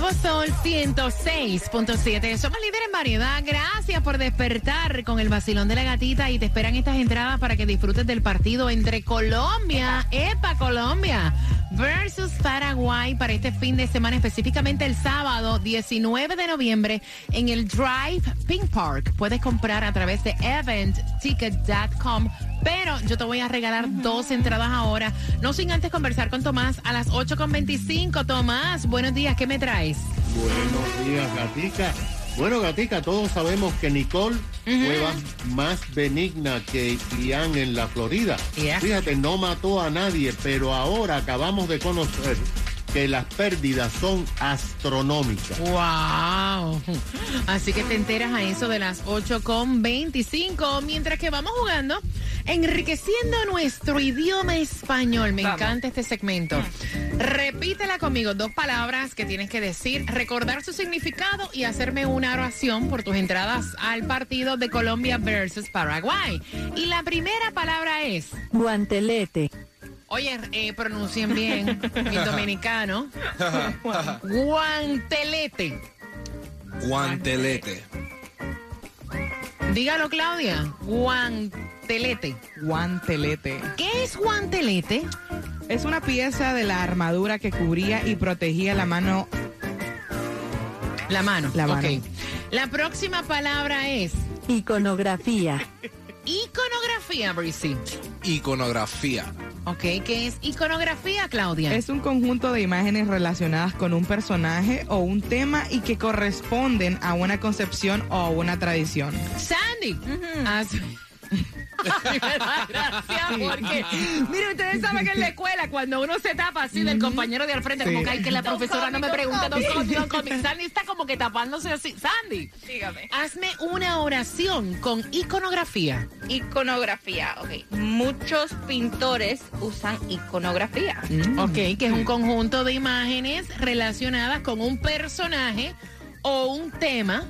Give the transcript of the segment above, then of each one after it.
Nuevo Sol 106.7. Somos líderes en variedad. Gracias por despertar con el vacilón de la gatita y te esperan estas entradas para que disfrutes del partido entre Colombia, EPA Colombia, versus Paraguay para este fin de semana, específicamente el sábado 19 de noviembre en el Drive Pink Park. Puedes comprar a través de eventticket.com pero yo te voy a regalar dos entradas ahora. No sin antes conversar con Tomás a las 8.25. Tomás, buenos días, ¿qué me traes? Buenos días, Gatica. Bueno, Gatica, todos sabemos que Nicole fue más benigna que Ian en la Florida. Yeah. Fíjate, no mató a nadie, pero ahora acabamos de conocer que las pérdidas son astronómicas. ¡Wow! Así que te enteras a eso de las 8.25. Mientras que vamos jugando, enriqueciendo nuestro idioma español. Me encanta este segmento. Repítela conmigo, dos palabras que tienes que decir, recordar su significado y hacerme una oración por tus entradas al partido de Colombia versus Paraguay. Y la primera palabra es... Guantelete. Oye, eh, pronuncien bien, mi dominicano. Guantelete. Guantelete. Dígalo, Claudia. Guantelete. Guantelete. ¿Qué es guantelete? Es una pieza de la armadura que cubría y protegía la mano. La mano. La mano. Ok. La próxima palabra es Iconografía. iconografía, Brissy. Iconografía. Ok, ¿qué es iconografía, Claudia? Es un conjunto de imágenes relacionadas con un personaje o un tema y que corresponden a una concepción o a una tradición. Sandy. Me da gracia porque, mire, ustedes saben que en la escuela, cuando uno se tapa así del compañero de al frente, como que, ay, que la profesora no me pregunta, me. Sandy está como que tapándose así. Sandy, Dígame. hazme una oración con iconografía. Iconografía, ok. Muchos pintores usan iconografía. Ok, que es un conjunto de imágenes relacionadas con un personaje o un tema.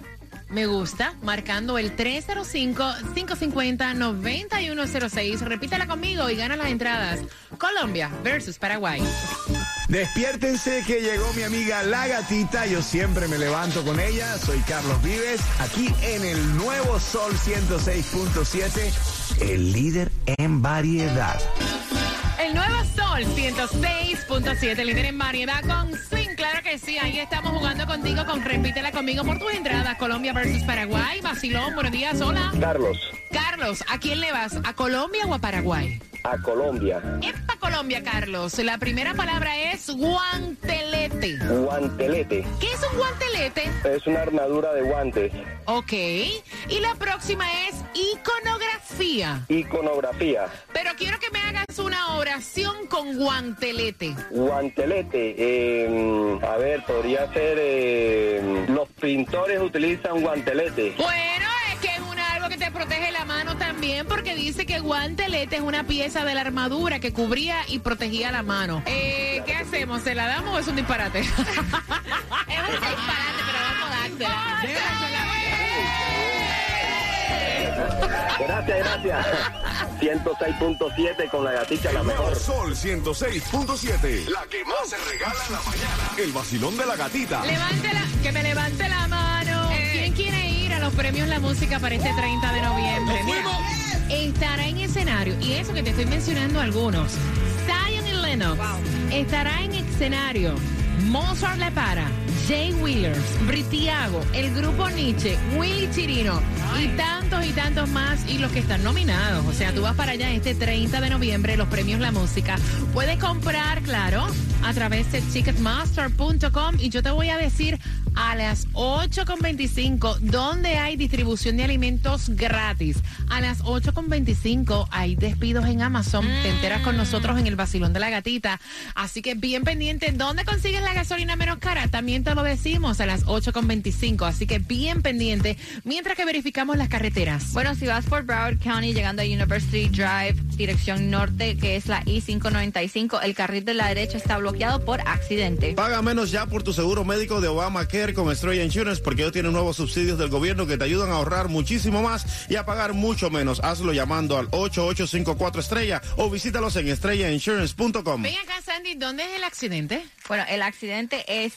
Me gusta, marcando el 305-550-9106. Repítela conmigo y gana las entradas. Colombia versus Paraguay. Despiértense que llegó mi amiga La Gatita. Yo siempre me levanto con ella. Soy Carlos Vives, aquí en el nuevo Sol 106.7, el líder en variedad. El nuevo Sol 106.7, líder en variedad con Sin. Claro que sí, ahí estamos jugando contigo con Repítela conmigo por tus entradas. Colombia versus Paraguay. Vacilón, buenos días, hola. Carlos, Carlos, ¿a quién le vas? ¿A Colombia o a Paraguay? a Colombia, Epa Colombia, Carlos. La primera palabra es guantelete. guantelete. ¿Qué es un guantelete? Es una armadura de guantes. Ok. Y la próxima es iconografía. Iconografía. Pero quiero que me hagas una oración con guantelete. Guantelete. eh, a ver, podría ser. eh, los pintores utilizan guantelete. Bueno, es que es un algo que te protege la mano también porque dice que guantelete es una pieza de la armadura que cubría y protegía la mano. Eh, ¿Qué hacemos? ¿Se la damos o es un disparate? Es un disparate, pero vamos a dársela. Gracias, gracias. 106.7 con la gatita la mejor. Sol 106.7, la que más se regala en la mañana. El vacilón de la gatita. Levante la, que me levante la mano. ¿Quién quiere ir a los premios La Música para este 30 de noviembre? Mira, estará en escenario, y eso que te estoy mencionando algunos. Zion y Lennox estará en escenario. Mozart Le Para, Jay Wheelers, Britiago, el grupo Nietzsche, Willy Chirino y tantos y tantos más y los que están nominados. O sea, tú vas para allá este 30 de noviembre, los premios La Música. Puedes comprar, claro, a través de ticketmaster.com y yo te voy a decir a las 8.25 donde hay distribución de alimentos gratis. A las 8.25 hay despidos en Amazon. Te enteras con nosotros en el vacilón de la gatita. Así que bien pendiente. ¿Dónde consigues la gasolina menos cara? También te lo decimos a las 8.25. Así que bien pendiente mientras que verificamos las carreteras. Bueno, si vas por Broward County llegando a University Drive, dirección norte, que es la I-595, el carril de la derecha está bloqueado bloqueado por accidente. Paga menos ya por tu seguro médico de Obamacare con Estrella Insurance porque ellos tienen nuevos subsidios del gobierno que te ayudan a ahorrar muchísimo más y a pagar mucho menos. Hazlo llamando al 8854 Estrella o visítalos en estrellainsurance.com. Ven acá, Sandy, ¿dónde es el accidente? Bueno, el accidente es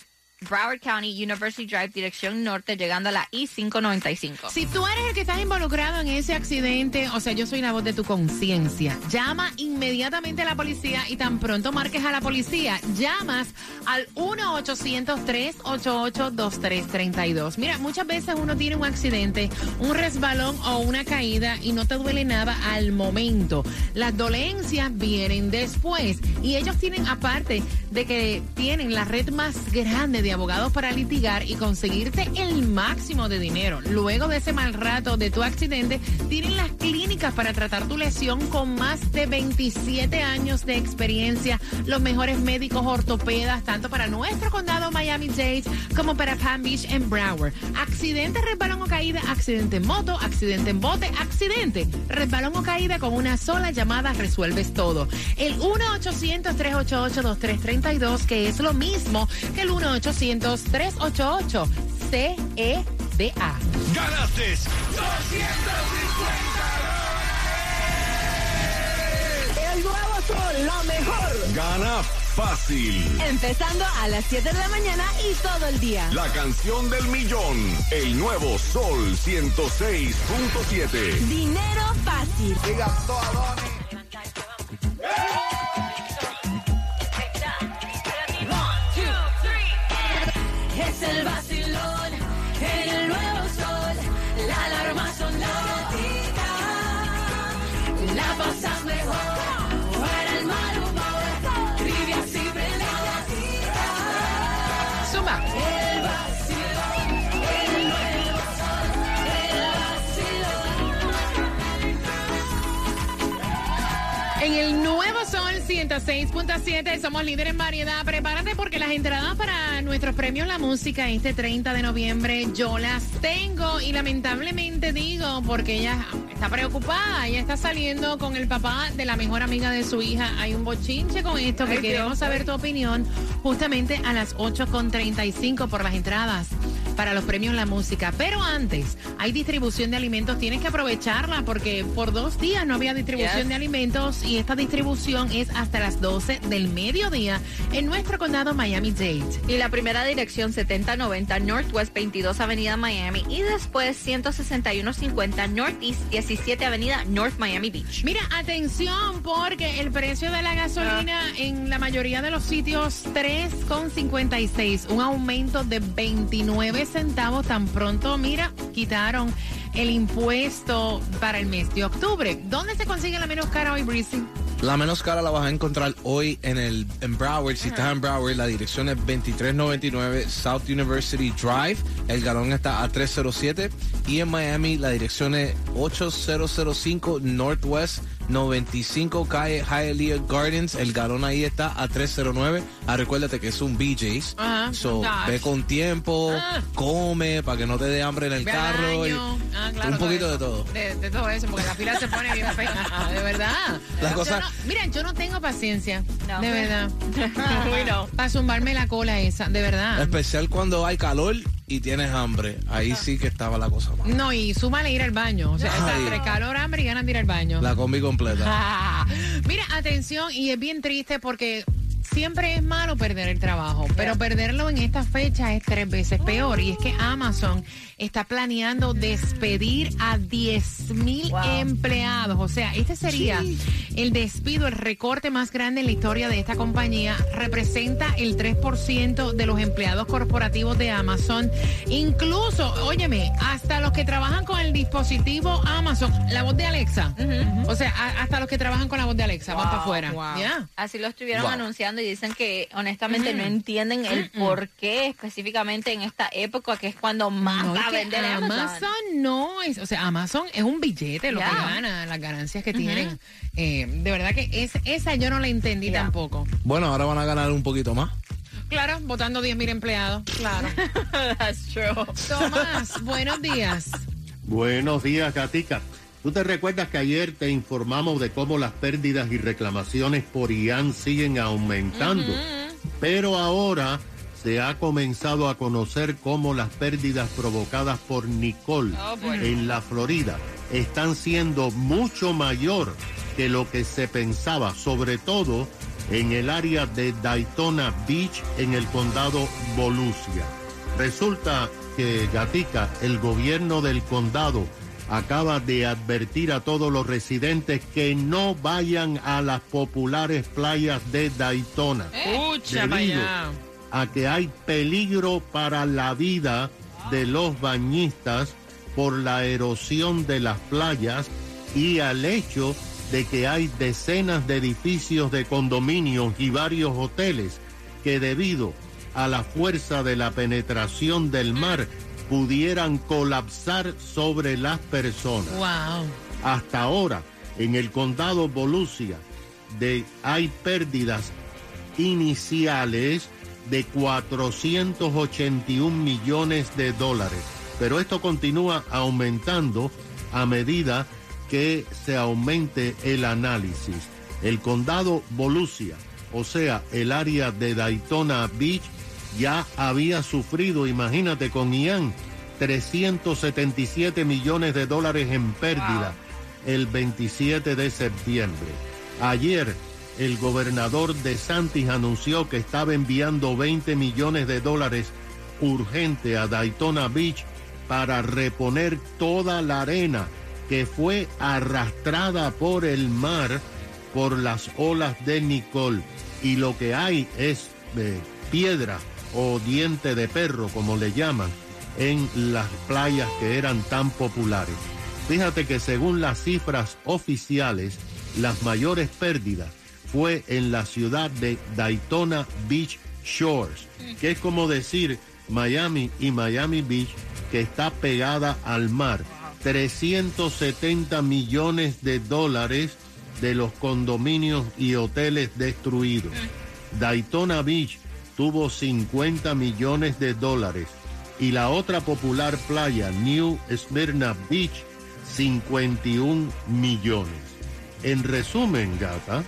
Broward County University Drive, dirección norte, llegando a la I-595. Si tú eres el que estás involucrado en ese accidente, o sea, yo soy la voz de tu conciencia, llama inmediatamente a la policía y tan pronto marques a la policía, llamas al 1-800-388-2332. Mira, muchas veces uno tiene un accidente, un resbalón o una caída y no te duele nada al momento. Las dolencias vienen después y ellos tienen, aparte de que tienen la red más grande de abogados para litigar y conseguirte el máximo de dinero. Luego de ese mal rato de tu accidente, tienen las clínicas para tratar tu lesión con más de 27 años de experiencia, los mejores médicos ortopedas, tanto para nuestro condado Miami-Dade como para Palm Beach en Broward. Accidente, resbalón o caída, accidente en moto, accidente en bote, accidente, resbalón o caída con una sola llamada resuelves todo. El 1-800-388-2332, que es lo mismo que el 1 800 388 CEDA. ¡Ganaste 250 El nuevo sol, la mejor. Gana fácil. Empezando a las 7 de la mañana y todo el día. La canción del millón. El nuevo Sol 106.7. Dinero fácil. Es En el nuevo Sol 106.7 somos líderes en variedad. Prepárate porque las entradas para nuestros premios La Música este 30 de noviembre yo las tengo y lamentablemente digo porque ella está preocupada. Ella está saliendo con el papá de la mejor amiga de su hija. Hay un bochinche con esto que queremos saber tu opinión justamente a las 8.35 por las entradas para los premios La Música. Pero antes, hay distribución de alimentos. Tienes que aprovecharla porque por dos días no había distribución Yes. de alimentos y esta distribución es hasta las 12 del mediodía en nuestro condado Miami-Dade. Y la primera dirección 7090 Northwest 22 Avenida Miami y después 16150 Northeast 17 Avenida North Miami Beach. Mira, atención porque el precio de la gasolina en la mayoría de los sitios 3,56, un aumento de 29 centavos tan pronto, mira, quitaron el impuesto para el mes de octubre. ¿Dónde se consigue la menos cara hoy, Breezy? La menos cara la vas a encontrar hoy en el en Broward. Si estás en Broward, la dirección es 2399 South University Drive. El galón está a 307. Y en Miami, la dirección es 8005 Northwest 95 calle Hialeah Gardens. El galón ahí está a 309. Ah, recuérdate que es un BJ's. Ajá. So, Gosh. ve con tiempo, Ah. come para que no te dé hambre en el Ve al carro. y-. Ah, claro, un poquito de todo. De, de todo eso, porque la fila se pone bien fea. De verdad. Las cosas- no- mira, yo no tengo paciencia. No. De verdad. No. Para zumbarme la cola esa, de verdad. Especial cuando hay calor y tienes hambre. Ahí sí que estaba la cosa mal. No, y súmale ir al baño. O sea, está entre calor, hambre y ganas de ir al baño. La combi completa. Ah, Mira, atención, y es bien triste porque siempre es malo perder el trabajo, pero perderlo en esta fecha es tres veces peor. Y es que Amazon está planeando despedir a 10 mil empleados. O sea, este sería el despido, el recorte más grande en la historia de esta compañía. Representa el 3% de los empleados corporativos de Amazon. Incluso, óyeme, hasta los que trabajan con el dispositivo Amazon, la voz de Alexa. O sea, a- hasta los que trabajan con la voz de Alexa van para afuera. wow. Ya. Así lo estuvieron Wow. anunciando y dicen que honestamente no entienden el por qué específicamente en esta época que es cuando más No, que vender Amazon. Amazon no es, o sea, Amazon es un billete lo que gana, las ganancias que tienen. Eh, de verdad que es, esa yo no la entendí tampoco. Bueno, ahora van a ganar un poquito más. Claro, votando 10 mil empleados. Claro. That's true. Tomás, buenos días. Buenos días, Gatica. ¿Tú te recuerdas que ayer te informamos de cómo las pérdidas y reclamaciones por IAN siguen aumentando? Pero ahora se ha comenzado a conocer cómo las pérdidas provocadas por Nicole Oh, en la Florida están siendo mucho mayor que lo que se pensaba, sobre todo en el área de Daytona Beach en el condado Volusia. Resulta que Gatica, el gobierno del condado, acaba de advertir a todos los residentes que no vayan a las populares playas de Daytona. Escucha, Debido. A que hay peligro para la vida de los bañistas por la erosión de las playas y al hecho de que hay decenas de edificios de condominios y varios hoteles que debido a la fuerza de la penetración del mar pudieran colapsar sobre las personas. Wow. Hasta ahora, en el condado Volusia, de, hay pérdidas iniciales de 481 millones de dólares. Pero esto continúa aumentando a medida que se aumente el análisis. El condado Volusia, o sea, el área de Daytona Beach, ya había sufrido, imagínate, con Ian, 377 millones de dólares en pérdida el 27 de septiembre. Ayer, el gobernador de Santis anunció que estaba enviando 20 millones de dólares urgente a Daytona Beach para reponer toda la arena que fue arrastrada por el mar por las olas de Nicole. Y lo que hay es eh, piedra o diente de perro, como le llaman, en las playas que eran tan populares. Fíjate que según las cifras oficiales, las mayores pérdidas fue en la ciudad de Daytona Beach Shores, que es como decir Miami y Miami Beach, que está pegada al mar. 370 millones de dólares de los condominios y hoteles destruidos. Daytona Beach tuvo 50 millones de dólares y la otra popular playa, New Smyrna Beach, 51 millones. En resumen, gata,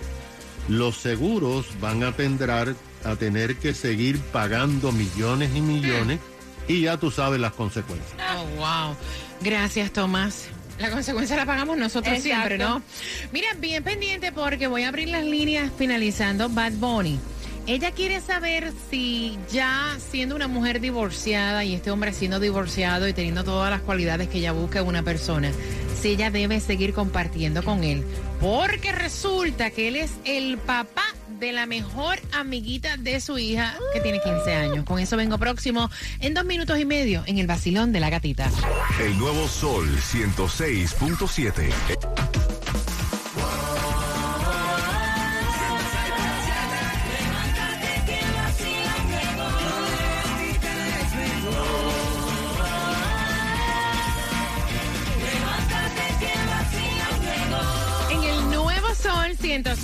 los seguros van a tendrar a tener que seguir pagando millones y millones y ya tú sabes las consecuencias. Oh, wow. Gracias, Tomás. La consecuencia la pagamos nosotros Exacto. siempre, ¿no? Mira, bien pendiente porque voy a abrir las líneas finalizando Bad Bunny. Ella quiere saber si ya siendo una mujer divorciada y este hombre siendo divorciado y teniendo todas las cualidades que ella busca en una persona, ella debe seguir compartiendo con él. Porque resulta que él es el papá de la mejor amiguita de su hija que tiene 15 años. Con eso vengo próximo en dos minutos y medio en el vacilón de la gatita. El nuevo Sol 106.7.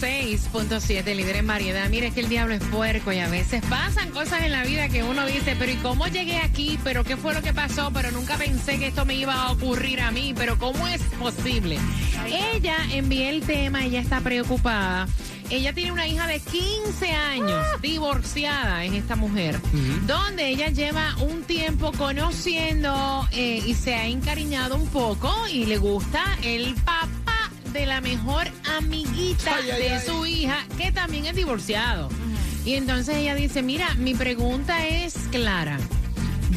106.7, líder en variedad. Mire es que el diablo es puerco y a veces pasan cosas en la vida que uno dice, pero ¿y cómo llegué aquí? ¿Pero qué fue lo que pasó? Pero nunca pensé que esto me iba a ocurrir a mí. ¿Pero cómo es posible? Ella envía el tema, ella está preocupada. Ella tiene una hija de 15 años, divorciada es esta mujer, donde ella lleva un tiempo conociendo eh, y se ha encariñado un poco y le gusta el papá de la mejor amiguita Ay, de ay. su hija, que también es divorciado. Y entonces ella dice, mira, mi pregunta es clara.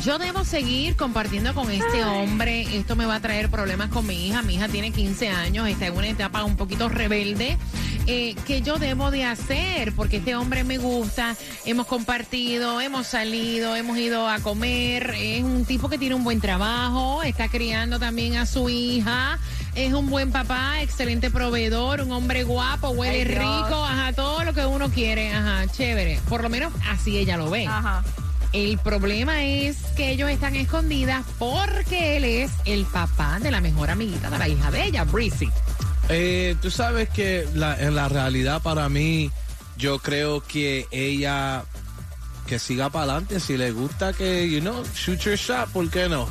Yo debo seguir compartiendo con este hombre. Esto me va a traer problemas con mi hija. Mi hija tiene 15 años, está en una etapa un poquito rebelde. Eh, ¿Qué yo debo de hacer? Porque este hombre me gusta. Hemos compartido, hemos salido, hemos ido a comer. Es un tipo que tiene un buen trabajo, está criando también a su hija. Es un buen papá, excelente proveedor, un hombre guapo, huele Ay, rico, ajá, todo lo que uno quiere, ajá, chévere. Por lo menos así ella lo ve. Ajá. El problema es que ellos están escondidas porque él es el papá de la mejor amiguita de la hija de ella, Breezy. Eh, tú sabes que la- en la realidad para mí, yo creo que ella que siga para adelante. Si le gusta que, you know, shoot your shot, ¿por qué no?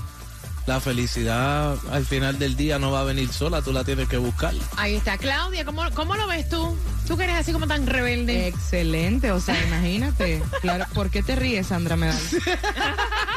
La felicidad al final del día no va a venir sola, tú la tienes que buscar. Ahí está. Claudia, ¿cómo, cómo lo ves tú? Tú que eres así como tan rebelde. Excelente, o sea, imagínate. Claro, ¿por qué te ríes, Sandra Medal?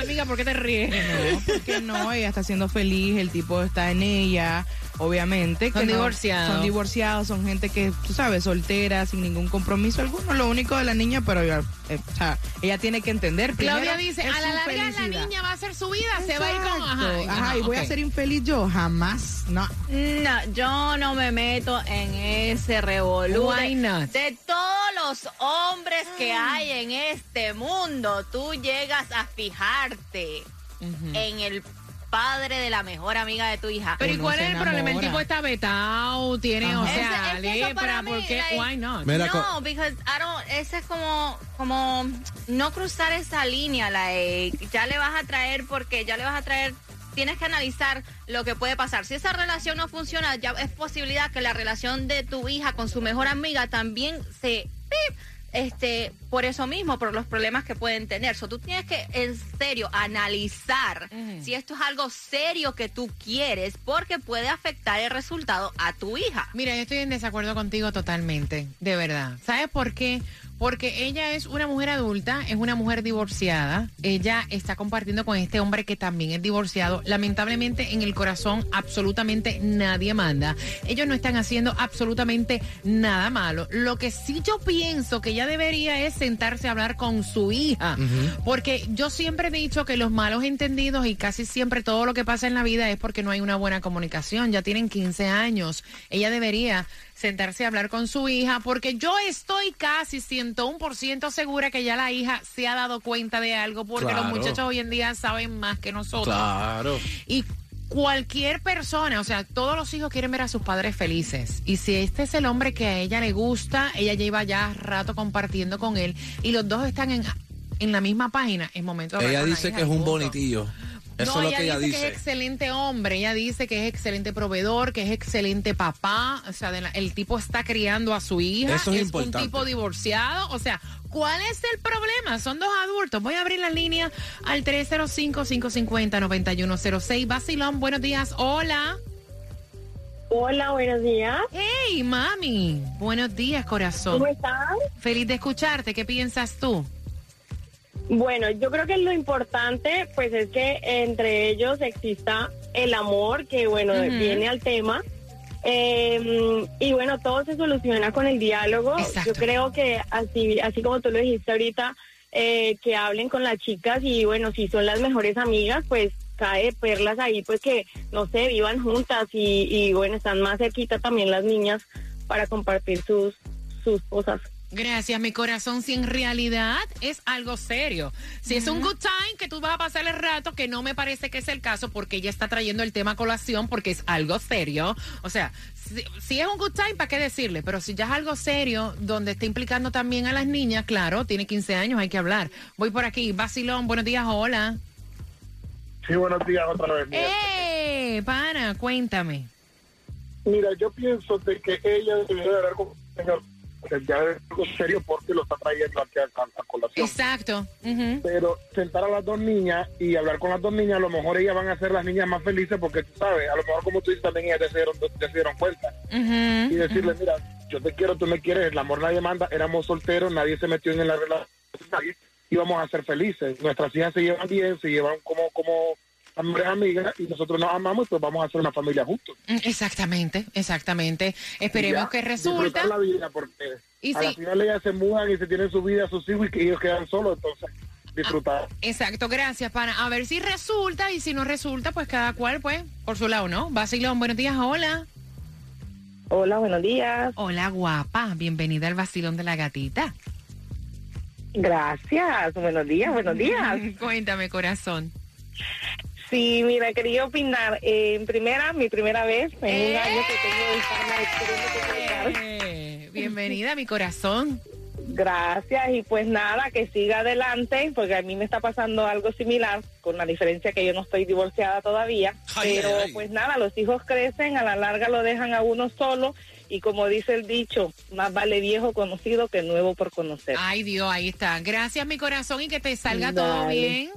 Amiga, ¿por qué te ríes? No, porque no, ella está siendo feliz, el tipo está en ella, obviamente. Son que no- divorciados. son divorciados, son gente que, tú sabes, soltera, sin ningún compromiso alguno. Lo único de la niña, pero ella, eh, o sea, ella tiene que entender. Claudia primero, dice, es a la larga la niña va a hacer su vida, se va a ir con... Ajá, y voy a ser infeliz yo, jamás. No. No, yo no me meto en ese revolú. Why de- not? De todos los hombres que hay en este mundo, tú llegas a fijarte en el padre de la mejor amiga de tu hija. Pero ¿y cuál es el problema? El tipo está vetado, tiene, o Ajá. sea, Ese- es lepra, ¿por qué? like, Why not? Mira, no, because I don't, ese es como, como no cruzar esa línea, like, ya le vas a traer porque ya le vas a traer, tienes que analizar lo que puede pasar. Si esa relación no funciona, ya es posibilidad que la relación de tu hija con su mejor amiga también se, ¡pip! este, por eso mismo, por los problemas que pueden tener. So, tú tienes que, en serio, analizar si esto es algo serio que tú quieres, porque puede afectar el resultado a tu hija. Mira, yo estoy en desacuerdo contigo totalmente, de verdad. ¿Sabes por qué? Porque ella es una mujer adulta, es una mujer divorciada. Ella está compartiendo con este hombre que también es divorciado. Lamentablemente, en el corazón, absolutamente nadie manda. Ellos no están haciendo absolutamente nada malo. Lo que sí yo pienso que ella debería es sentarse a hablar con su hija. Porque yo siempre he dicho que los malos entendidos y casi siempre todo lo que pasa en la vida es porque no hay una buena comunicación. Ya tienen 15 años. Ella debería sentarse a hablar con su hija porque yo estoy casi 101% segura que ya la hija se ha dado cuenta de algo porque los muchachos hoy en día saben más que nosotros. Claro. Y cualquier persona, o sea, todos los hijos quieren ver a sus padres felices. Y si este es el hombre que a ella le gusta, ella lleva ya rato compartiendo con él y los dos están en, en la misma página, es momento de Ella dice que es un bonitillo. Eso no, es lo que ella dice, dice. que es excelente hombre, ella dice que es excelente proveedor, que es excelente papá, o sea, de la- el tipo está criando a su hija, Eso es un importante. tipo divorciado, o sea, ¿cuál es el problema? Son dos adultos. Voy a abrir la línea al 305-550-9106. Basilón, buenos días, hola. Hola, buenos días. Hey, mami, buenos días, corazón. ¿Cómo estás? Feliz de escucharte, ¿qué piensas tú? Bueno, yo creo que lo importante, pues, es que entre ellos exista el amor, que bueno, viene al tema. Eh, y bueno, todo se soluciona con el diálogo. Yo creo que así, así como tú lo dijiste ahorita, eh, que hablen con las chicas y bueno, si son las mejores amigas, pues cae perlas ahí, pues que no sé, vivan juntas y, y bueno, están más cerquita también las niñas para compartir sus, sus cosas. Gracias, mi corazón. Si en realidad es algo serio, si es un good time que tú vas a pasar el rato, que no me parece que es el caso, porque ella está trayendo el tema a colación, porque es algo serio. O sea, si, si es un good time, ¿para qué decirle? Pero si ya es algo serio, donde está implicando también a las niñas, claro, tiene 15 años, hay que hablar. Voy por aquí, Basilón, buenos días, hola. Sí, buenos días otra vez. ¡Eh! Pana, cuéntame. Mira, yo pienso de que ella debería hablar con el señor, que ya es algo serio porque lo está trayendo aquí a, a- a colación. Exacto. Pero sentar a las dos niñas y hablar con las dos niñas, a lo mejor ellas van a ser las niñas más felices porque tú sabes, a lo mejor como tú dices también ellas ya se dieron, ya se dieron cuenta. Y decirle, mira, yo te quiero, tú me quieres, el amor nadie manda, éramos solteros, nadie se metió en la relación, nadie, íbamos a ser felices. Nuestras hijas se llevan bien, se llevan como, como amores amigas y nosotros nos amamos, pues vamos a hacer una familia juntos. Mm, Exactamente, exactamente. Esperemos Ya, que resulta. disfrutar la vida porque Y a sí. la final ellas se mudan y se tienen su vida, sus hijos y que ellos quedan solos, entonces disfrutar. Exacto, gracias, pana. A ver si resulta y si no resulta, pues cada cual, pues, por su lado, ¿no? Basilón, buenos días, hola. Hola, buenos días. Hola, guapa. Bienvenida al Basilón de la Gatita. Gracias, buenos días, buenos días. Cuéntame, corazón. Sí, mira, quería opinar. Eh, en primera, mi primera vez en un año que tengo de estarme. Eh, bienvenida, mi corazón. Gracias, y pues nada, que siga adelante, porque a mí me está pasando algo similar, con la diferencia que yo no estoy divorciada todavía. Ay, pero ay, ay. pues nada, los hijos crecen, a la larga lo dejan a uno solo, y como dice el dicho, más vale viejo conocido que nuevo por conocer. Ay, Dios, ahí está. Gracias, mi corazón, y que te salga todo bien.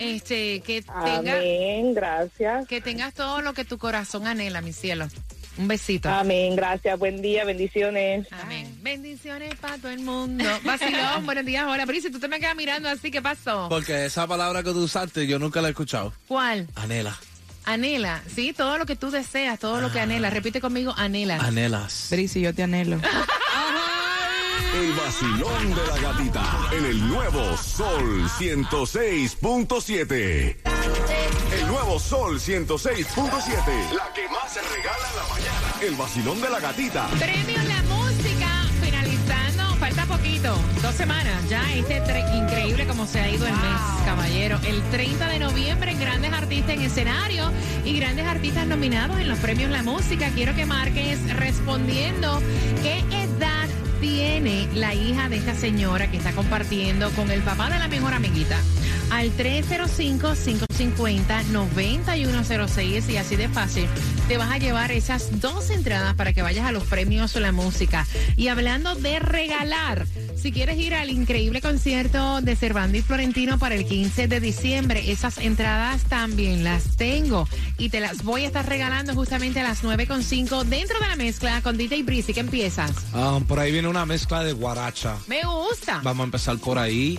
Este, que tenga, Amén, gracias. que tengas todo lo que tu corazón anhela, mi cielo. Un besito. Amén, gracias. Buen día, bendiciones. Amén. Bendiciones para todo el mundo. Vacilón, buenos días. Hola, Brice, tú te me quedas mirando así, ¿qué pasó? Porque esa palabra que tú usaste yo nunca la he escuchado. ¿Cuál? Anhela. Anhela, sí, todo lo que tú deseas, todo lo que anhelas. Repite conmigo, anhelas. Anelas. Brice, yo te anhelo. El vacilón de la gatita en el nuevo Sol 106.7. El nuevo Sol 106.7. La que más se regala en la mañana. El vacilón de la gatita. Premios La Música, finalizando, falta poquito, dos semanas ya, este tre- increíble como se ha ido el mes, caballero. El 30 de noviembre, grandes artistas en escenario y grandes artistas nominados en los Premios La Música. Quiero que marques respondiendo qué edad tiene la hija de esta señora que está compartiendo con el papá de la mejor amiguita. Al 305-550-9106 y así de fácil te vas a llevar esas dos entradas para que vayas a los premios o la música. Y hablando de regalar, si quieres ir al increíble concierto de Cervando y Florentino para el 15 de diciembre, esas entradas también las tengo y te las voy a estar regalando justamente a las 9.5 dentro de la mezcla con DJ Breezy. ¿Qué empiezas? Ah, por ahí viene una mezcla de guaracha. Me gusta. Vamos a empezar por ahí.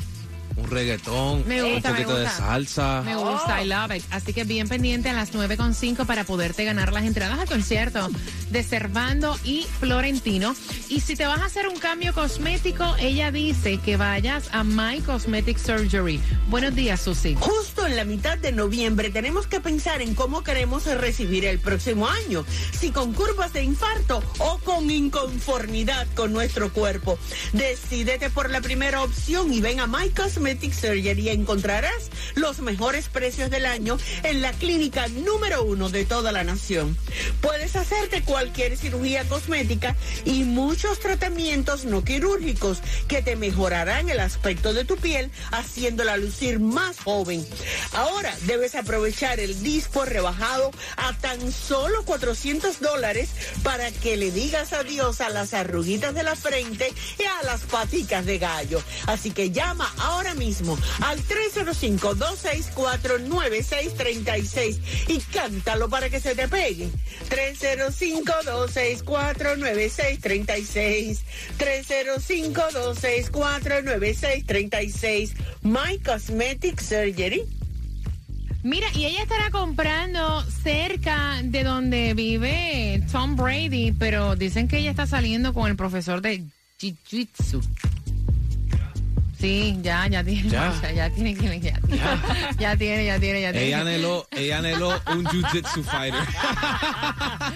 Un reggaetón, Me gusta, un poquito me de salsa. Me gusta, I love it. Así que bien pendiente a las 9.5 para poderte ganar las entradas al concierto de Cervando y Florentino. Y si te vas a hacer un cambio cosmético, ella dice que vayas a My Cosmetic Surgery. Buenos días, Susi. Justo en la mitad de noviembre tenemos que pensar en cómo queremos recibir el próximo año, si con curvas de infarto o con inconformidad con nuestro cuerpo. Decídete por la primera opción y ven a My Cosmetic Surgery y encontrarás los mejores precios del año en la clínica número uno de toda la nación. Puedes hacerte cualquier cirugía cosmética y muchos tratamientos no quirúrgicos que te mejorarán el aspecto de tu piel, haciéndola lucir más joven. Ahora debes aprovechar el dispo rebajado a tan solo 400 dólares para que le digas adiós a las arruguitas de la frente y a las paticas de gallo. Así que llama ahora mismo al 305-264-9636 y cántalo para que se te pegue. 305-264-9636. 305-264-9636. My Cosmetic Surgery. Mira, y ella estará comprando cerca de donde vive Tom Brady, pero dicen que ella está saliendo con el profesor de Jiu-Jitsu. Sí, ya, ya tiene, Ya. ya tiene, ya, ya, ya tiene, ya tiene, ya tiene. Ella anheló, ella anheló un jiu-jitsu fighter.